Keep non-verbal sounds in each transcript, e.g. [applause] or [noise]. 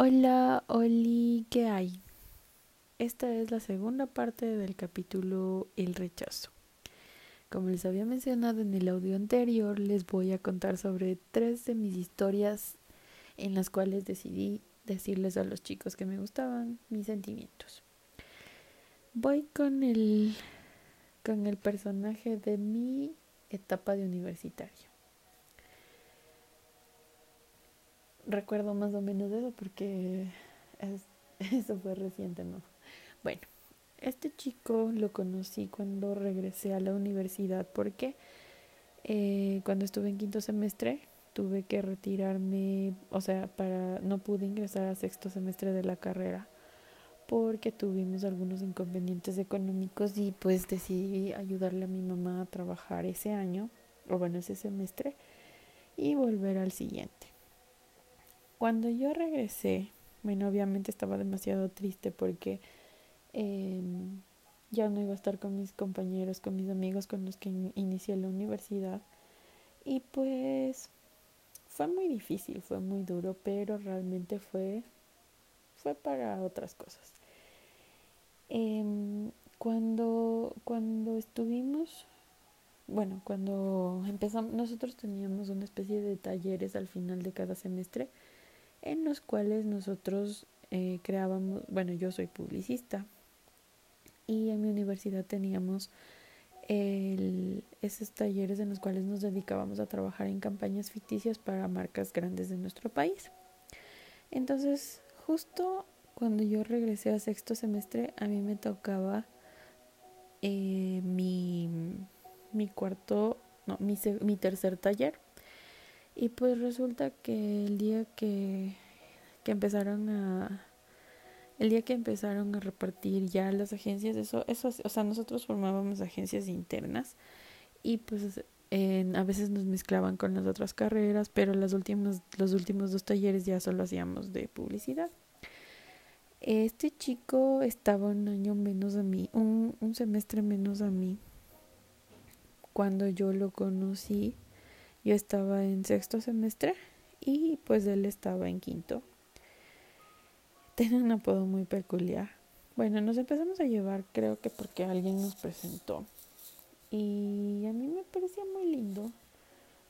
Hola, Oli, ¿qué hay? Esta es la segunda parte del capítulo El rechazo. Como les había mencionado en el audio anterior, les voy a contar sobre tres de mis historias en las cuales decidí decirles a los chicos que me gustaban mis sentimientos. Voy con el con el personaje de mi etapa de universitario. Recuerdo más o menos eso porque [laughs] eso fue reciente, ¿no? Bueno, este chico lo conocí cuando regresé a la universidad porque eh, cuando estuve en quinto semestre tuve que retirarme, o sea, para no pude ingresar a sexto semestre de la carrera porque tuvimos algunos inconvenientes económicos y pues decidí ayudarle a mi mamá a trabajar ese año, o bueno, ese semestre, y volver al siguiente. Cuando yo regresé, bueno, obviamente estaba demasiado triste porque em, ya no iba a estar con mis compañeros, con mis amigos con los que inicié la universidad. Y pues fue muy difícil, fue muy duro, pero realmente fue, fue para otras cosas. Em, cuando, cuando estuvimos, bueno, cuando empezamos, nosotros teníamos una especie de talleres al final de cada semestre en los cuales nosotros eh, creábamos, bueno, yo soy publicista y en mi universidad teníamos esos talleres en los cuales nos dedicábamos a trabajar en campañas ficticias para marcas grandes de nuestro país. Entonces, justo cuando yo regresé a sexto semestre, a mí me tocaba eh, mi, mi cuarto, no, mi, mi tercer taller. Y pues resulta que el día que, que empezaron a el día que empezaron a repartir ya las agencias, eso, eso, o sea, nosotros formábamos agencias internas y pues a veces nos mezclaban con las otras carreras, pero las últimas, los últimos dos talleres ya solo hacíamos de publicidad. Este chico estaba un año menos a mí, un, un semestre menos a mí. Cuando yo lo conocí, yo estaba en sexto semestre y pues él estaba en quinto. Tenía un apodo muy peculiar. Bueno, nos empezamos a llevar creo que porque alguien nos presentó. Y a mí me parecía muy lindo.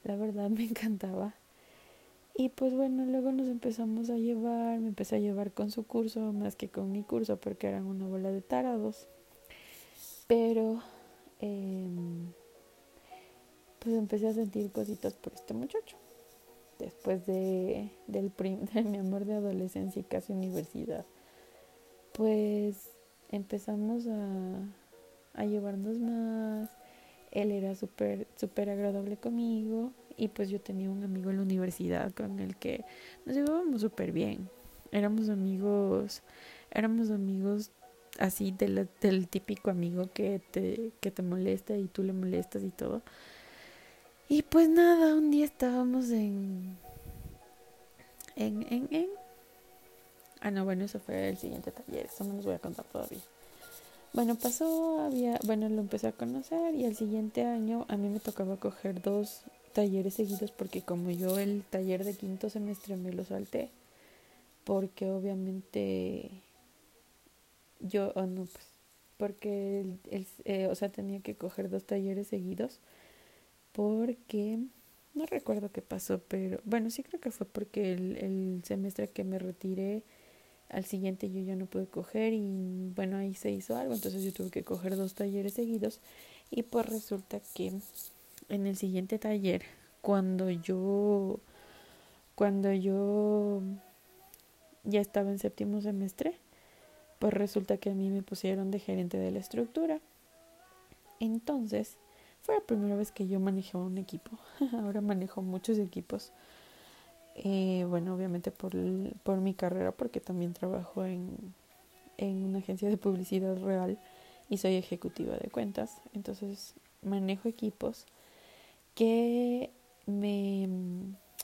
La verdad [laughs] me encantaba. Y pues bueno, luego nos empezamos a llevar, me empecé a llevar con su curso más que con mi curso porque eran una bola de tarados. Pero eh, pues empecé a sentir cositas por este muchacho. Después de, del [laughs] de mi amor de adolescencia y casi universidad, pues empezamos a, a llevarnos más. Él era súper súper agradable conmigo y pues yo tenía un amigo en la universidad con el que nos llevábamos súper bien. Éramos amigos, éramos amigos así del, del típico amigo que te, que te molesta y tú le molestas y todo. Y pues nada, un día estábamos en. En, en, en. Ah, no, bueno, eso fue el siguiente taller, eso no les voy a contar todavía. Bueno, pasó, había, bueno, lo empecé a conocer y el siguiente año a mí me tocaba coger dos talleres seguidos porque como yo el taller de quinto semestre me lo salté, porque obviamente yo, oh no, pues, porque, el, eh, o sea, tenía que coger dos talleres seguidos porque no recuerdo qué pasó, pero bueno, sí creo que fue porque el, el semestre que me retiré al siguiente yo ya no pude coger y bueno, ahí se hizo algo, entonces yo tuve que coger dos talleres seguidos y pues resulta que en el siguiente taller, cuando yo cuando yo ya estaba en séptimo semestre, pues resulta que a mí me pusieron de gerente de la estructura. Entonces, fue la primera vez que yo manejaba un equipo. [laughs] Ahora manejo muchos equipos. Eh, bueno, obviamente por, por mi carrera, porque también trabajo en, en una agencia de publicidad real y soy ejecutiva de cuentas. Entonces manejo equipos que me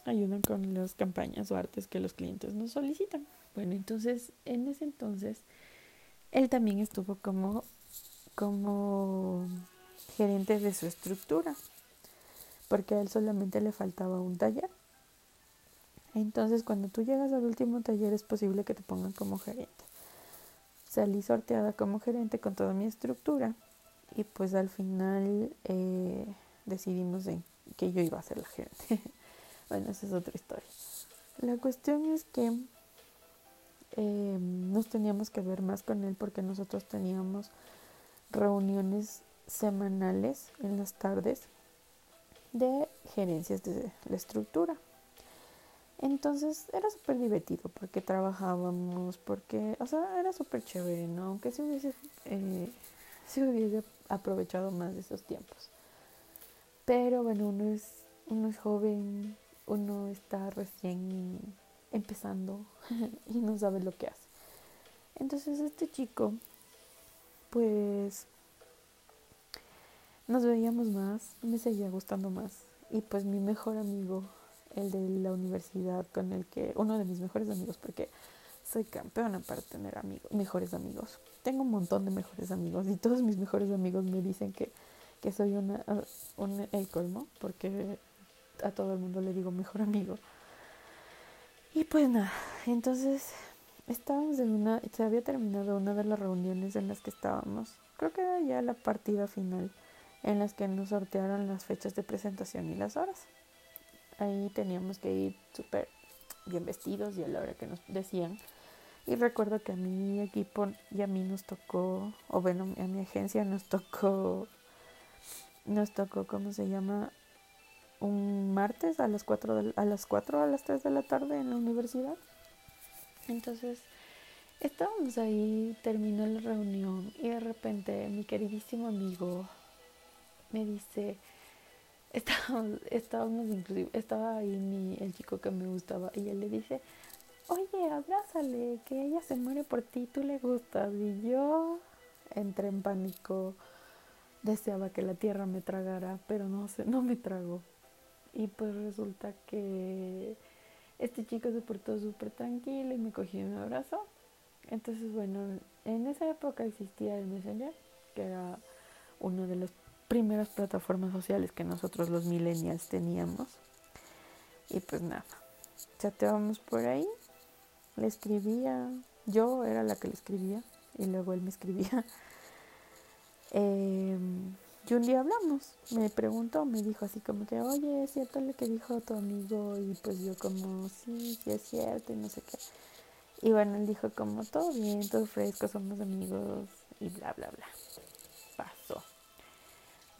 ayudan con las campañas o artes que los clientes nos solicitan. Bueno, entonces en ese entonces él también estuvo como como gerente de su estructura, porque a él solamente le faltaba un taller. Entonces, cuando tú llegas al último taller es posible que te pongan como gerente. Salí sorteada como gerente con toda mi estructura y pues al final eh, decidimos que yo iba a ser la gerente. [laughs] bueno, esa es otra historia. La cuestión es que eh, nos teníamos que ver más con él porque nosotros teníamos reuniones semanales en las tardes de gerencias de la estructura. Entonces era súper divertido porque trabajábamos, porque, o sea, era súper chévere, ¿no? Aunque si hubiese, eh, hubiese aprovechado más de esos tiempos. Pero bueno, uno es, uno es joven, uno está recién empezando [laughs] y no sabe lo que hace. Entonces este chico, pues nos veíamos más, me seguía gustando más. Y pues mi mejor amigo, el de la universidad con el que, uno de mis mejores amigos, porque soy campeona para tener amigos, mejores amigos. Tengo un montón de mejores amigos y todos mis mejores amigos me dicen que, que soy una, un, el colmo, porque a todo el mundo le digo mejor amigo. Y pues nada, entonces estábamos en una, se había terminado una de las reuniones en las que estábamos, creo que era ya la partida final, en las que nos sortearon las fechas de presentación y las horas. Ahí teníamos que ir súper bien vestidos y a la hora que nos decían. Y recuerdo que a mi equipo y a mí nos tocó, o bueno, a mi agencia nos tocó, nos tocó, ¿cómo se llama? un martes a las 4 a las 4 a las 3 de la tarde en la universidad. Entonces, estábamos ahí, terminó la reunión y de repente mi queridísimo amigo me dice, estábamos, inclusive, estaba ahí mi, el chico que me gustaba y él le dice, oye, abrázale, que ella se muere por ti, tú le gustas. Y yo entré en pánico, deseaba que la tierra me tragara, pero no, se, no me tragó. Y pues resulta que este chico se portó súper tranquilo y me cogió y me abrazó. Entonces, bueno, en esa época existía el Messenger, que era una de las primeras plataformas sociales que nosotros los millennials teníamos. Y pues nada, chateábamos por ahí, le escribía, yo era la que le escribía y luego él me escribía. [laughs] Eh, y un día hablamos, me preguntó, me dijo así como que, oye, ¿es cierto lo que dijo tu amigo? Y pues yo como, sí, sí es cierto y no sé qué. Y bueno, él dijo como, todo bien, todo fresco, somos amigos y bla, bla, bla.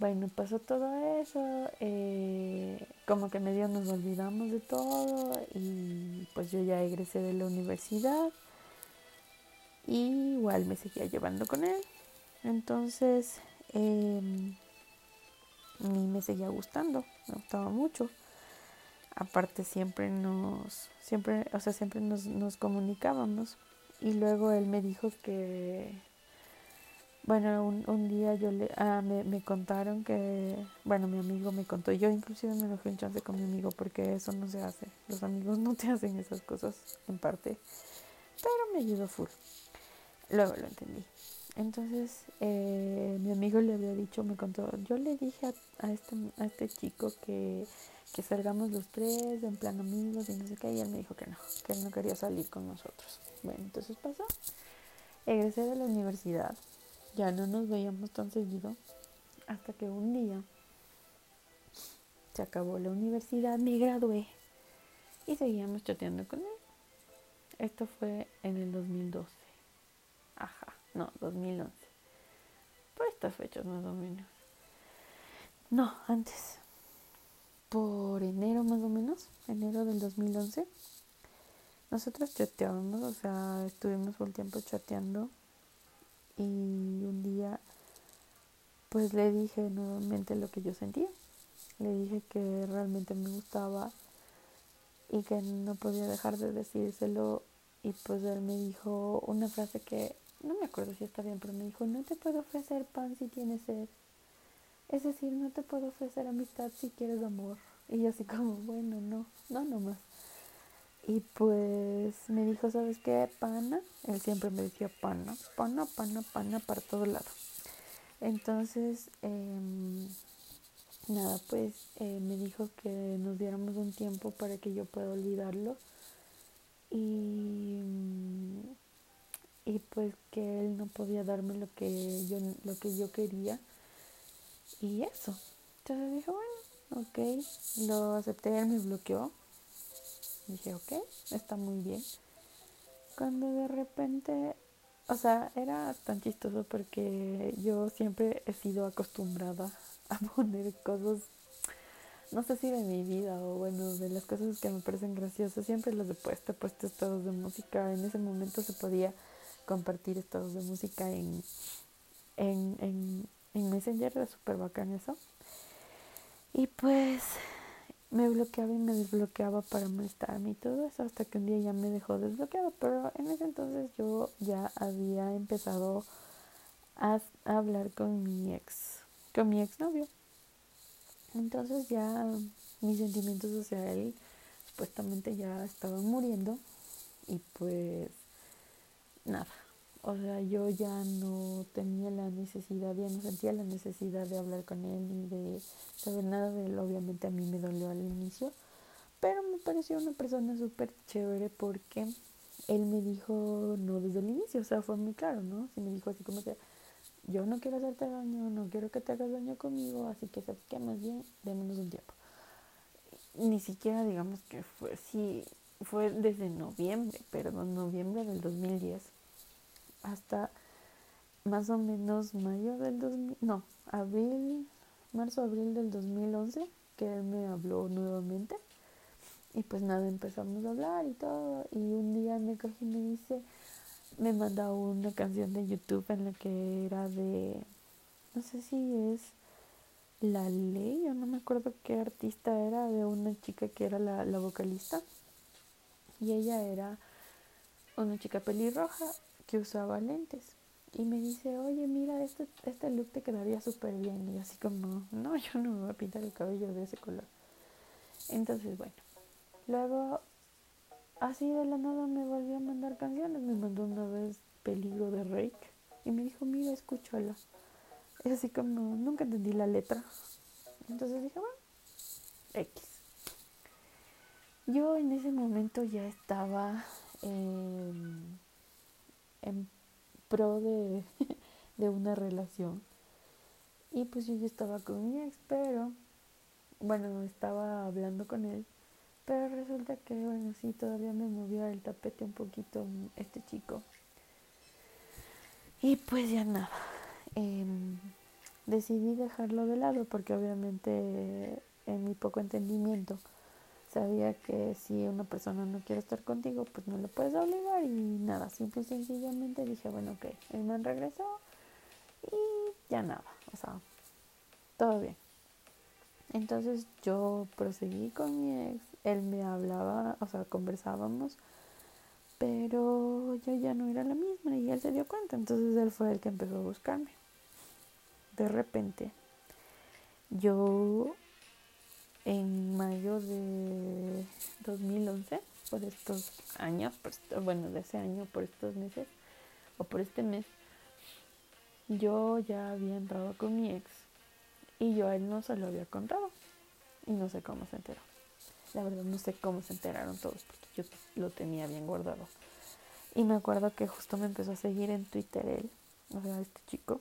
Bueno, pasó todo eso, eh, como que medio nos olvidamos de todo y pues yo ya egresé de la universidad y igual me seguía llevando con él. Entonces, eh, me seguía gustando, me gustaba mucho. Aparte siempre nos, siempre, o sea, siempre nos, nos comunicábamos. Y luego él me dijo que, bueno, un, un día yo le, ah, me, me, contaron que, bueno, mi amigo me contó, yo inclusive me enojé un chance con mi amigo porque eso no se hace, los amigos no te [laughs] hacen esas cosas en parte, pero me ayudó full. Luego lo entendí. Entonces eh, mi amigo le había dicho, me contó, yo le dije a, este, a este chico que, que, salgamos los tres en plan amigos y no sé qué, y él me dijo que no, que él no quería salir con nosotros. Bueno, entonces pasó, egresé de la universidad, ya no nos veíamos tan seguido, hasta que un día se acabó la universidad, me gradué y seguíamos chateando con él. Esto fue en el 2012. Ajá no, 2011. Por estas fechas más o menos. No, antes. Por enero más o menos, enero del 2011. Nosotros chateábamos, o sea, estuvimos todo el tiempo chateando. Y un día, pues le dije nuevamente lo que yo sentía. Le dije que realmente me gustaba y que no podía dejar de decírselo. Y pues él me dijo una frase que no me acuerdo si está bien, pero me dijo, no te puedo ofrecer pan si tienes sed. Es decir, no te puedo ofrecer amistad si quieres amor. Y yo así como, bueno, no, no nomás. Y pues me dijo, ¿sabes qué? Pana. Él siempre me decía pana, pana, pana, pana para todo lado. Entonces, em, nada, pues eh, me dijo que nos diéramos un tiempo para que yo pueda olvidarlo y, y pues que él no podía darme lo que yo, lo que yo quería y eso. Entonces dije, bueno, ok, lo acepté, él me bloqueó. Dije, ok, está muy bien. Cuando de repente, o sea, era tan chistoso porque yo siempre he sido acostumbrada [laughs] a poner cosas no sé si de mi vida o bueno, de las cosas que me parecen graciosas, siempre las he puesto, he puesto estados de música. En ese momento se podía compartir estados de música en, en, en, en Messenger, era súper bacán eso. Y pues me bloqueaba y me desbloqueaba para molestarme y todo eso hasta que un día ya me dejó desbloqueado. Pero en ese entonces yo ya había empezado a, a hablar con mi ex, con mi ex novio. Entonces ya mis sentimientos hacia él supuestamente ya estaban muriendo y pues nada, o sea, yo ya no tenía la necesidad, ya no sentía la necesidad de hablar con él ni de saber nada de él. Obviamente a mí me dolió al inicio, pero me pareció una persona súper chévere porque él me dijo no desde el inicio, o sea, fue muy claro, ¿no? Sí me dijo así como que yo no quiero hacerte daño, no quiero que te hagas daño conmigo, así que sabes que más bien démonos un tiempo. Ni siquiera digamos que fue, sí, fue desde noviembre, perdón, noviembre del 2010 hasta más o menos mayo del 2000, no, abril, marzo, abril del 2011, que él me habló nuevamente. Y pues nada, empezamos a hablar y todo. Y un día me cogí y me dice, me manda una canción de YouTube en la que era de, no sé si es La Ley, yo no me acuerdo qué artista era, de una chica que era la, la vocalista. Y ella era una chica pelirroja que usaba lentes. Y me dice, oye, mira, este, este look te quedaría súper bien. Y así como, no, yo no me voy a pintar el cabello de ese color. Entonces, bueno. Luego así de la nada me volvió a mandar canciones. Me mandó una vez Peligro de Rake y me dijo, mira, escúchala. Es así como, nunca entendí la letra. Entonces dije, bueno, X. Yo en ese momento ya estaba en pro de, [laughs] de una relación. Y pues yo ya estaba con mi ex, pero bueno, estaba hablando con él pero resulta que, bueno, sí, todavía me movía el tapete un poquito este chico. Y pues ya nada. Em, decidí dejarlo de lado porque obviamente en mi poco entendimiento sabía que si una persona no quiere estar contigo, pues no le puedes obligar y nada, simple y sencillamente dije, bueno, ok, el man regresó y ya nada, o sea, todo bien. Entonces yo proseguí con mi ex, él me hablaba, o sea, conversábamos, pero yo ya no era la misma y él se dio cuenta, entonces él fue el que empezó a buscarme. De repente, yo en mayo de 2011, por estos años, bueno, de ese año, por estos meses, o por este mes, yo ya había entrado con mi ex y yo a él no se lo había contado. Y no sé cómo se enteró. La verdad no sé cómo se enteraron todos porque yo lo tenía bien guardado. Y me acuerdo que justo me empezó a seguir en Twitter él, o sea, este chico.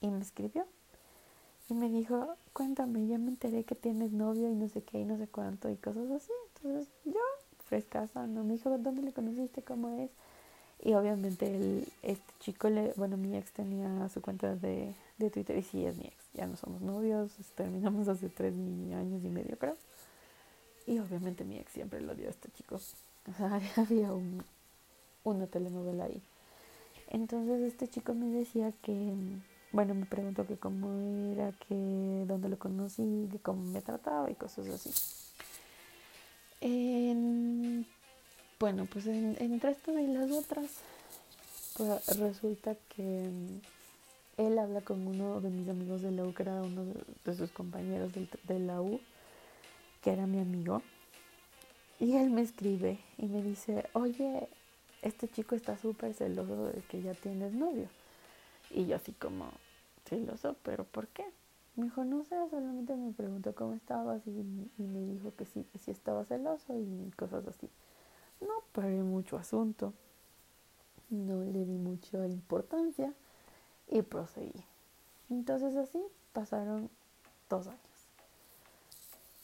Y me escribió. Y me dijo, cuéntame, ya me enteré que tienes novio y no sé qué y no sé cuánto y cosas así. Entonces yo, frescasa, no me dijo, ¿dónde le conociste? ¿Cómo es? Y obviamente el, este chico, le, bueno, mi ex tenía su cuenta de, de Twitter y sí es mi ex. Ya no somos novios, terminamos hace tres años y medio creo. Y obviamente mi ex siempre lo dio a este chico. [laughs] O sea, había un, una telenovela ahí. Entonces este chico me decía que, bueno, me preguntó que cómo era, que dónde lo conocí, que cómo me trataba y cosas así. bueno, pues en, entre esto y las otras, pues resulta que él habla con uno de mis amigos de la U, que era uno de, sus compañeros de, la U, que era mi amigo. Y él me escribe y me dice, oye, este chico está súper celoso de que ya tienes novio. Y yo así como, celoso, pero ¿por qué? Me dijo, no sé, solamente me preguntó cómo estabas y, me dijo que sí, que sí estaba celoso y cosas así. no paré mucho asunto, no le di mucha importancia y proseguí. Entonces así pasaron dos años.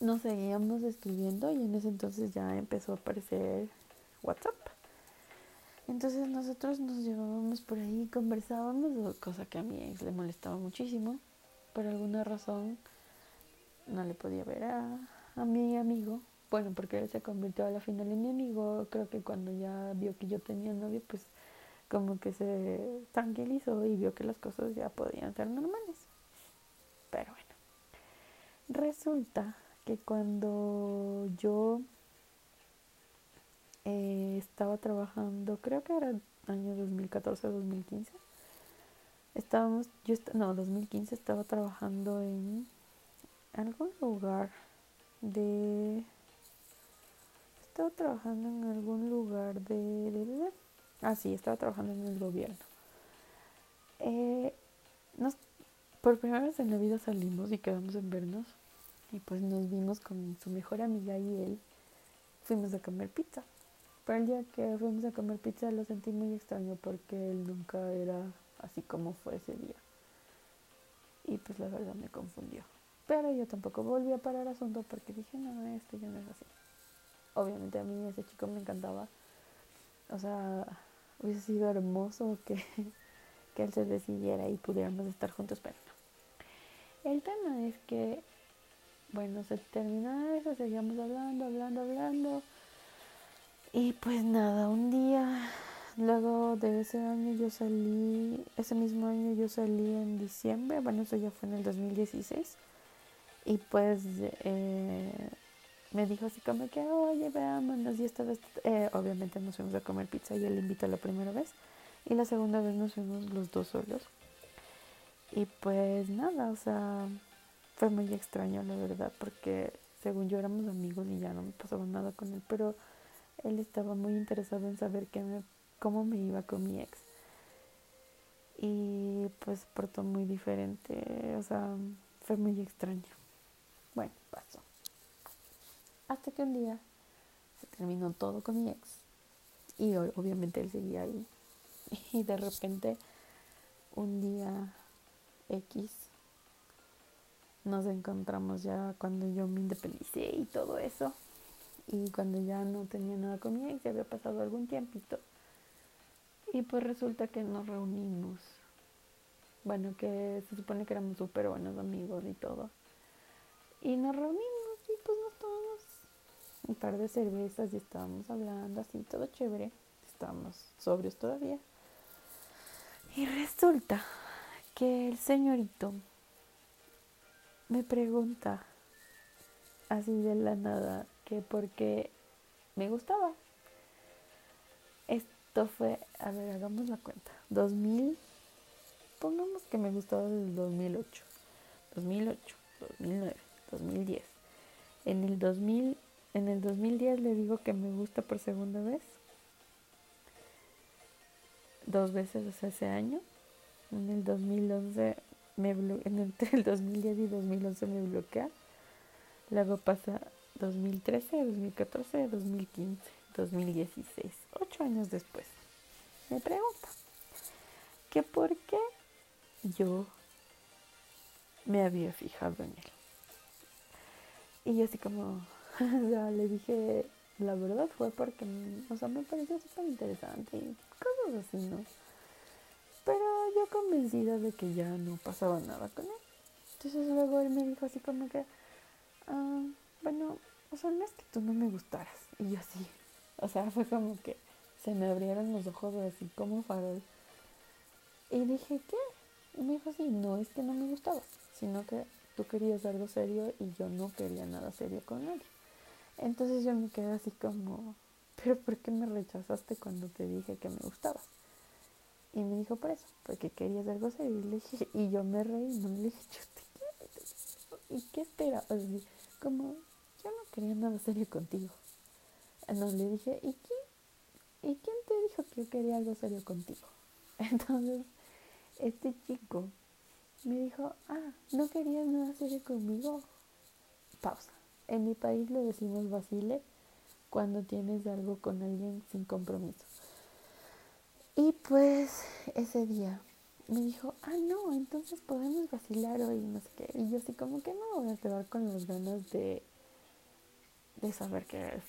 Nos seguíamos escribiendo y en ese entonces ya empezó a aparecer WhatsApp. Entonces nosotros nos llevábamos por ahí, conversábamos, cosa que a mi ex le molestaba muchísimo. Por alguna razón no le podía ver a, a mi amigo. Bueno, porque él se convirtió a la final en mi amigo. Creo que cuando ya vio que yo tenía novio, pues como que se tranquilizó y vio que las cosas ya podían ser normales. Pero bueno, resulta que cuando yo eh, estaba trabajando, creo que era año 2014-2015, estábamos, yo, no, 2015 estaba trabajando en algún lugar de, estaba trabajando en algún lugar de, de, ah sí, estaba trabajando en el gobierno. Eh, nos, por primera vez en la vida salimos y quedamos en vernos y pues nos vimos con su mejor amiga y él. Fuimos a comer pizza. Pero el día que fuimos a comer pizza lo sentí muy extraño porque él nunca era así como fue ese día. Y pues la verdad me confundió. Pero yo tampoco volví a parar asunto porque dije, no, esto ya no es así. Obviamente a mí ese chico me encantaba. O sea, hubiese sido hermoso que, [laughs] que él se decidiera y pudiéramos estar juntos, pero no. El tema es que bueno, se terminó eso, seguíamos hablando, hablando, hablando. Y pues nada, un día, luego de ese año yo salí, ese mismo año yo salí en diciembre, bueno, eso ya fue en el 2016. Y pues eh, me dijo así como que, oye, veámonos. Y esta vez, eh, obviamente nos fuimos a comer pizza y él invitó la primera vez. Y la segunda vez nos fuimos los dos solos. Y pues nada, o sea, fue muy extraño, la verdad, porque según yo éramos amigos y ya no me pasaba nada con él, pero él estaba muy interesado en saber qué me, cómo me iba con mi ex. Y pues portó muy diferente, o sea, fue muy extraño. Bueno, pasó. Hasta que un día se terminó todo con mi ex. Y obviamente él seguía ahí. [laughs] Y de repente, un día X, nos encontramos ya cuando yo me independicé y todo eso. Y cuando ya no tenía nada con mi ex, había pasado algún tiempito. Y pues resulta que nos reunimos. Bueno, que se supone que éramos súper buenos amigos y todo. Y nos reunimos y pues nos tomamos un par de cervezas y estábamos hablando así, todo chévere. Estábamos sobrios todavía. Y resulta que el señorito me pregunta así de la nada que por qué me gustaba. Esto fue, a ver, hagamos la cuenta. 2000, pongamos que me gustaba desde el 2008, 2008, 2009, 2010. En el 2000, en el 2010 le digo que me gusta por segunda vez. Dos veces ese año. En el 2011 me entre el [laughs] 2010 y 2011 me bloquea. Luego pasa 2013, 2014, 2015, 2016, ocho años después. Me pregunta que por qué yo me había fijado en él. Y yo así como, [laughs] ya le dije, la verdad fue porque, o sea, me pareció súper interesante y cosas así, ¿no? Pero yo convencida de que ya no pasaba nada con él. Entonces luego él me dijo así como que, ah, bueno, o sea, no es que tú no me gustaras. Y yo así, o sea, fue como que se me abrieron los ojos así como farol. Y dije, ¿qué? Y me dijo así, no es que no me gustabas, sino que tú querías algo serio y yo no quería nada serio con él. Entonces yo me quedé así como, pero ¿por qué me rechazaste cuando te dije que me gustabas? Y me dijo por eso, porque querías algo serio. Y, le dije, y yo me reí, no le dije, yo te quiero. ¿Y qué esperabas? Así, como, yo no quería nada serio contigo. No, le dije, ¿y quién? ¿Y quién te dijo que yo quería algo serio contigo? [laughs] Entonces, este chico me dijo, ah, ¿no querías nada serio conmigo? Pausa. En mi país le decimos vacile cuando tienes algo con alguien sin compromiso. Y pues ese día me dijo, ah, no, entonces podemos vacilar hoy, no sé qué. Y yo así como que no voy a quedar con las ganas de, de saber qué es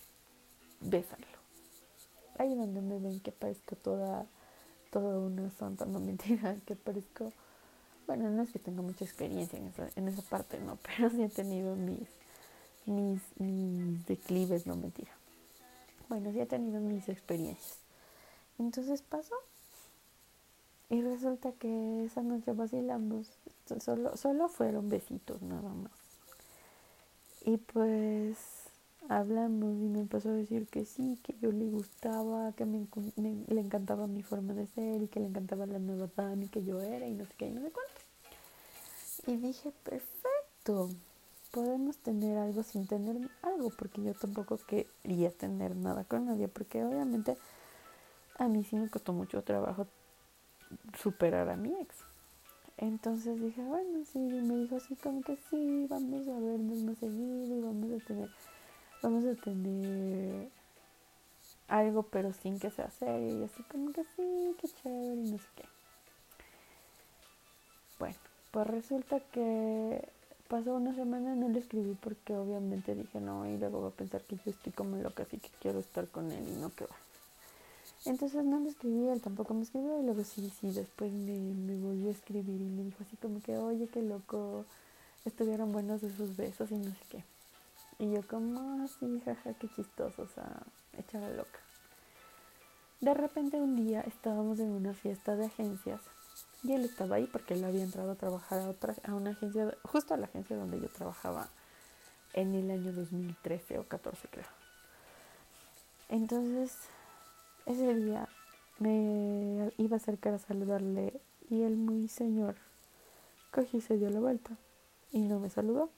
besarlo. Ahí donde me ven que parezco toda, toda una santa, no [laughs] mentira, que parezco, bueno, no es que tenga mucha experiencia en esa, en esa parte, no, [laughs] pero sí he tenido mis, mis, mis declives, no mentira. Bueno, sí he tenido mis experiencias. Entonces pasó y resulta que esa noche vacilamos, solo, solo fueron besitos nada más. Y pues hablamos y me empezó a decir que sí, que yo le gustaba, que me, le encantaba mi forma de ser y que le encantaba la nueva Dani que yo era y no sé qué y no sé cuánto. Y dije, perfecto, podemos tener algo sin tener algo, porque yo tampoco quería tener nada con nadie, porque obviamente a mí sí me costó mucho trabajo superar a mi ex. Entonces dije, bueno, sí, me dijo así como que sí, vamos a vernos más seguido y vamos a tener, vamos a tener algo pero sin que sea serio y así como que sí, qué chévere y no sé qué. Bueno, pues resulta que pasó una semana no le escribí porque obviamente dije no y luego va a pensar que yo estoy como loca así que quiero estar con él y no que va. Entonces no le escribí, él tampoco me escribió y luego sí, sí, después me, volvió a escribir y me dijo así como que, oye, qué loco, estuvieron buenos esos besos y no sé qué. Y yo como, así, ah, jaja, qué chistoso, o sea, echaba loca. De repente un día estábamos en una fiesta de agencias y él estaba ahí porque él había entrado a trabajar a otra, a una agencia, justo a la agencia donde yo trabajaba en el año 2013 o 14 creo. Entonces ese día me iba a acercar a saludarle y el muy señor cogió y se dio la vuelta y no me saludó.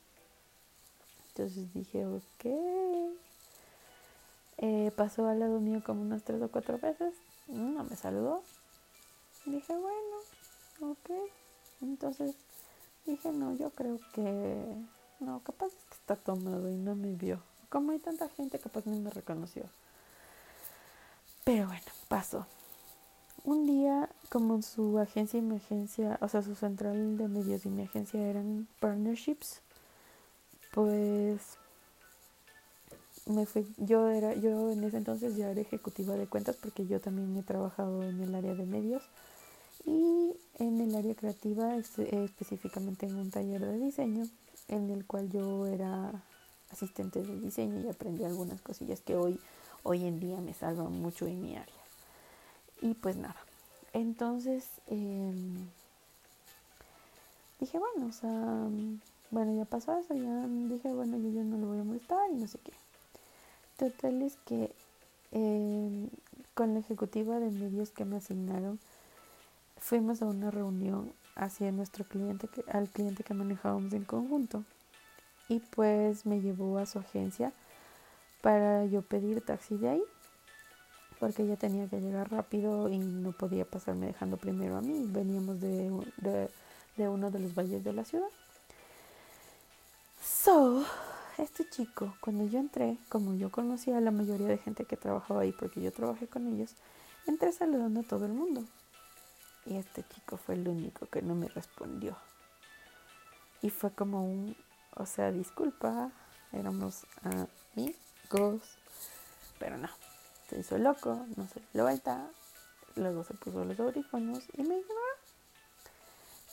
Entonces dije, ok. Eh, pasó al lado mío como unas tres o cuatro veces, no me saludó. Dije, bueno, ok. Entonces dije, no, yo creo que no, capaz es que está tomado y no me vio. Como hay tanta gente, capaz no me reconoció. Pero bueno, pasó. Un día, como su agencia y mi agencia, o sea, su central de medios y mi agencia eran partnerships, pues me fui, yo era, yo en ese entonces ya era ejecutiva de cuentas porque yo también he trabajado en el área de medios y en el área creativa, específicamente en un taller de diseño, en el cual yo era asistente de diseño y aprendí algunas cosillas que hoy hoy en día me salvan mucho en mi área. Y pues nada, entonces em, dije, bueno, o sea, bueno, ya pasó eso, ya dije, bueno, yo ya no lo voy a molestar y no sé qué. Total es que em, con la ejecutiva de medios que me asignaron, fuimos a una reunión hacia nuestro cliente, al cliente que manejábamos en conjunto. Y pues me llevó a su agencia para yo pedir taxi de ahí, porque ella tenía que llegar rápido y no podía pasarme dejando primero a mí. Veníamos de, de, uno de los valles de la ciudad. So, este chico, cuando yo entré, como yo conocía a la mayoría de gente que trabajaba ahí, porque yo trabajé con ellos, entré saludando a todo el mundo. Y este chico fue el único que no me respondió. Y fue como un, o sea, disculpa, éramos amigos pero no, se hizo loco, no se dio vuelta, luego se puso los audífonos y me ignoró.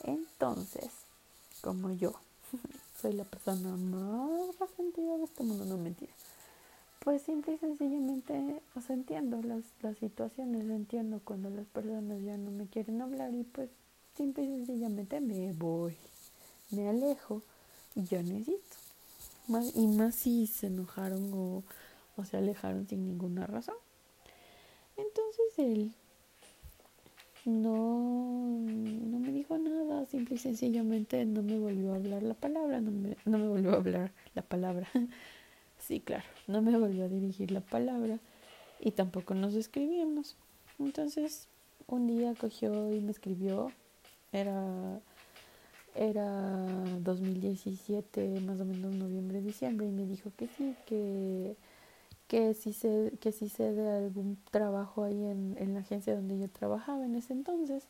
Entonces, como yo [laughs] soy la persona más resentida de este mundo, no mentira. Pues simple y sencillamente, o sea, entiendo las, las situaciones, entiendo cuando las personas ya no me quieren hablar y pues simple y sencillamente me voy, me alejo y ya necesito y más si se enojaron o, se alejaron sin ninguna razón. Entonces él no, no me dijo nada, simple y sencillamente no me volvió a hablar la palabra, no me, no me volvió a hablar la palabra. [laughs] sí, claro, no me volvió a dirigir la palabra y tampoco nos escribimos. Entonces, un día cogió y me escribió, era era 2017, más o menos noviembre, diciembre, y me dijo que sí, que, que si se, que si se de algún trabajo ahí en, en la agencia donde yo trabajaba en ese entonces,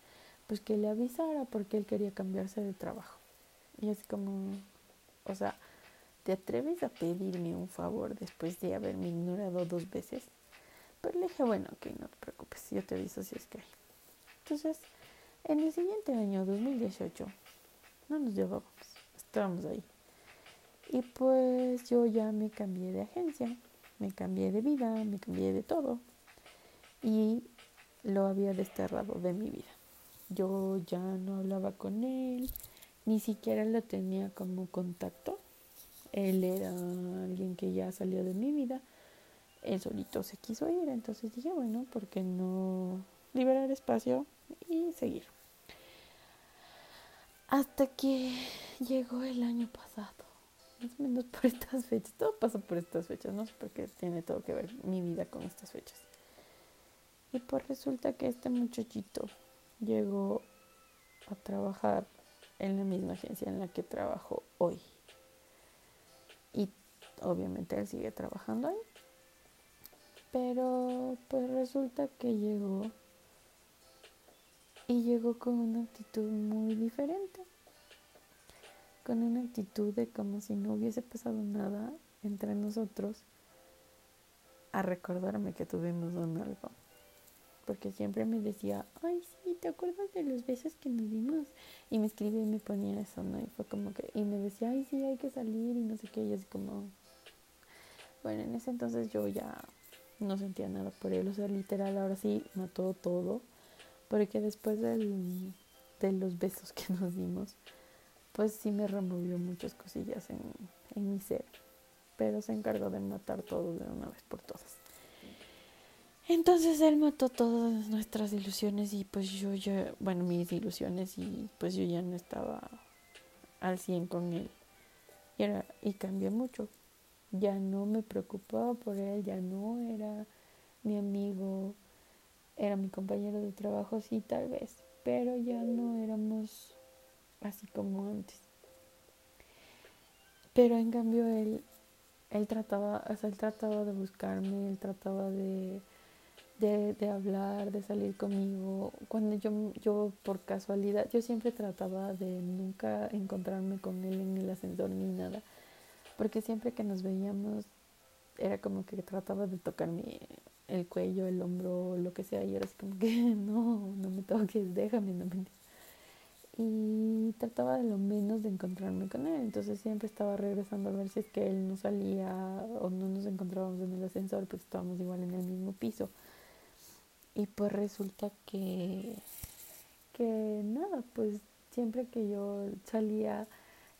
pues que le avisara porque él quería cambiarse de trabajo. Y así como, o sea, ¿te atreves a pedirme un favor después de haberme ignorado dos veces? Pero le dije, bueno, ok, no te preocupes, yo te aviso si es que hay. Entonces, en el siguiente año, 2018, no nos llevábamos, estábamos ahí. Y pues yo ya me cambié de agencia, me cambié de vida, me cambié de todo. Y lo había desterrado de mi vida. Yo ya no hablaba con él, ni siquiera lo tenía como contacto. Él era alguien que ya salió de mi vida. Él solito se quiso ir, entonces dije, bueno, ¿por qué no liberar espacio y seguir? Hasta que llegó el año pasado, más o menos por estas fechas. Todo pasa por estas fechas, no sé por qué tiene todo que ver mi vida con estas fechas. Y pues resulta que este muchachito llegó a trabajar en la misma agencia en la que trabajo hoy. Y obviamente él sigue trabajando ahí. Pero pues resulta que llegó y llegó con una actitud muy diferente. Con una actitud de como si no hubiese pasado nada entre nosotros a recordarme que tuvimos un algo porque siempre me decía, ay, sí, ¿te acuerdas de los besos que nos dimos? Y me escribía y me ponía eso, ¿no? Y fue como que, y me decía, ay, sí, hay que salir y no sé qué, y así como, bueno, en ese entonces yo ya no sentía nada por él, o sea, literal, ahora sí mató todo, porque después del, de los besos que nos dimos, pues sí me removió muchas cosillas en, en mi ser, pero se encargó de matar todo de una vez por todas. Entonces él mató todas nuestras ilusiones y pues yo ya, bueno, mis ilusiones y pues yo ya no estaba al 100 con él. Y, era, y cambié mucho. Ya no me preocupaba por él, ya no era mi amigo, era mi compañero de trabajo, sí, tal vez, pero ya no éramos así como antes. Pero en cambio él, él trataba, o sea, él trataba de buscarme, él trataba de de, hablar, de salir conmigo. Cuando yo, yo por casualidad, yo siempre trataba de nunca encontrarme con él en el ascensor ni nada, porque siempre que nos veíamos era como que trataba de tocarme el cuello, el hombro, lo que sea, y era así como que [laughs] no, no me toques, déjame, no me... Y trataba de lo menos de encontrarme con él, entonces siempre estaba regresando a ver si es que él no salía o no nos encontrábamos en el ascensor, porque estábamos igual en el mismo piso. Y pues resulta que, que nada, pues siempre que yo salía,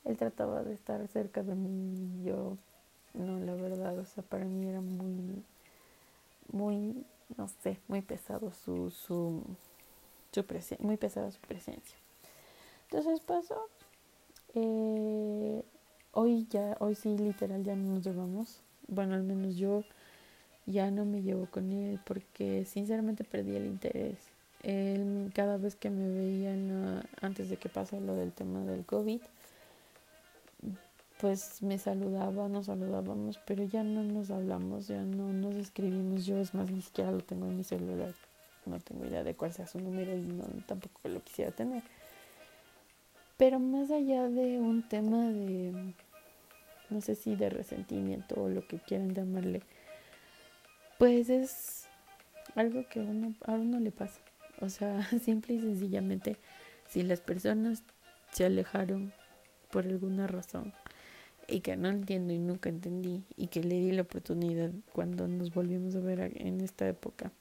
él trataba de estar cerca de mí. Yo, no, la verdad, o sea, para mí era muy, muy, no sé, muy pesado su, su, su presencia, muy pesada su presencia. Entonces pasó. Eh, hoy ya, hoy sí, literal, ya no nos llevamos. Bueno, al menos yo ya no me llevo con él porque sinceramente perdí el interés. Él cada vez que me veía antes de que pasara lo del tema del COVID, pues me saludaba, nos saludábamos, pero ya no nos hablamos, ya no nos escribimos. Yo es más, ni siquiera lo tengo en mi celular. No tengo idea de cuál sea su número y no, tampoco lo quisiera tener. Pero más allá de un tema de, no sé si de resentimiento o lo que quieran llamarle, pues es algo que uno, a uno le pasa. O sea, [laughs] simple y sencillamente, si las personas se alejaron por alguna razón y que no entiendo y nunca entendí y que le di la oportunidad cuando nos volvimos a ver en esta época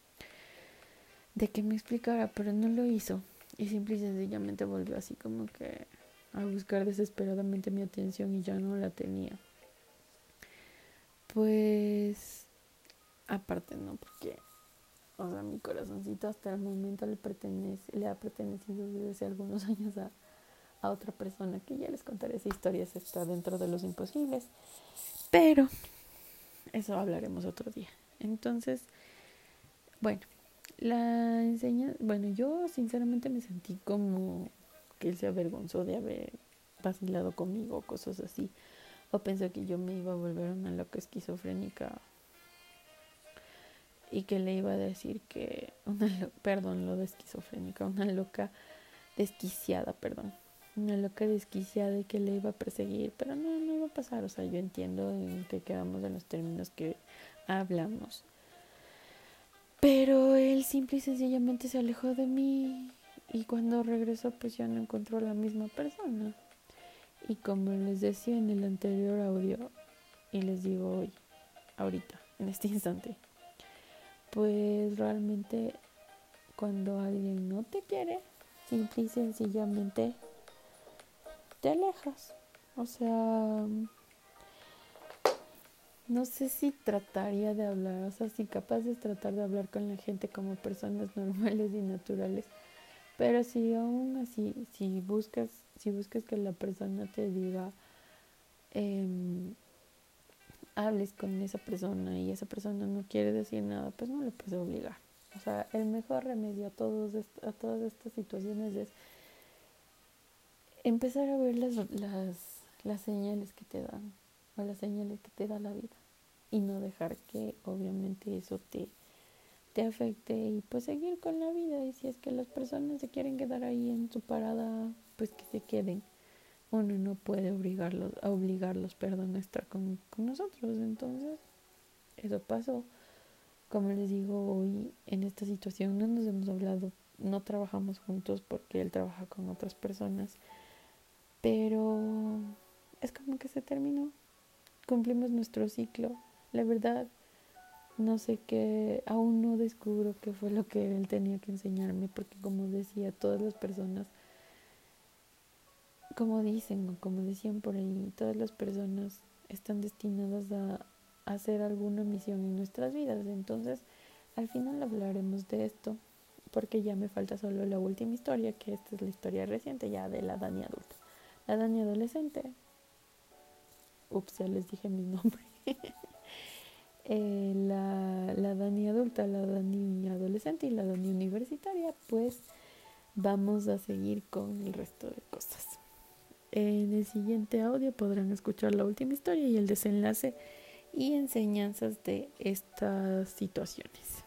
de que me explicara, pero no lo hizo y simple y sencillamente volvió así como que a buscar desesperadamente mi atención y ya no la tenía. Pues aparte no, porque, o sea, mi corazoncito hasta el momento le pertenece, le ha pertenecido desde hace algunos [laughs] años a, a otra persona, que ya les contaré esa historia, está dentro de los imposibles, pero eso hablaremos otro día. Entonces, bueno, la enseña, bueno, yo sinceramente me sentí como que él se avergonzó de haber vacilado conmigo, cosas así, o pensó que yo me iba a volver una loca esquizofrénica. Y que le iba a decir que una perdón lo de esquizofrénica una loca desquiciada perdón. Una loca desquiciada y que le iba a perseguir pero no no iba a pasar. O sea yo entiendo en que quedamos en los términos que hablamos pero él simple y sencillamente se alejó de mí y cuando regresó pues ya no encontró la misma persona y como les decía en el anterior audio y les digo hoy ahorita en este instante pues realmente cuando alguien no te quiere, simple y sencillamente te alejas. O sea, no sé si trataría de hablar, o sea, si capaz de tratar de hablar con la gente como personas [laughs] normales y naturales. Pero si aún así, si buscas, si buscas que la persona te diga, eh, hables con esa persona y esa persona no quiere decir nada, pues no le puedes obligar. O sea, el mejor remedio a, todos a todas estas situaciones es empezar a ver las, las, las señales que te dan o las señales que te da la vida y no dejar que obviamente eso te, te afecte y pues seguir con la vida y si es que las personas se quieren quedar ahí en su parada pues que se queden uno no puede obligarlos, obligarlos perdón, a estar con, con nosotros. Entonces, eso pasó. Como les digo, hoy en esta situación no nos hemos hablado, no trabajamos juntos porque él trabaja con otras personas, pero es como que se terminó. Cumplimos nuestro ciclo. La verdad, no sé qué, aún no descubro qué fue lo que él tenía que enseñarme, porque como decía, todas las personas como dicen o como decían por ahí, todas las personas están destinadas a, hacer alguna misión en nuestras vidas. Entonces, al final hablaremos de esto, porque ya me falta solo la última historia, que esta es la historia reciente ya de la Dani adulta. La Dani adolescente. Ups, ya les dije mi nombre. [laughs] Eh, la, la Dani adulta, la Dani adolescente y la Dani universitaria, pues vamos a seguir con el resto de cosas. En el siguiente audio podrán escuchar la última historia y el desenlace y enseñanzas de estas situaciones.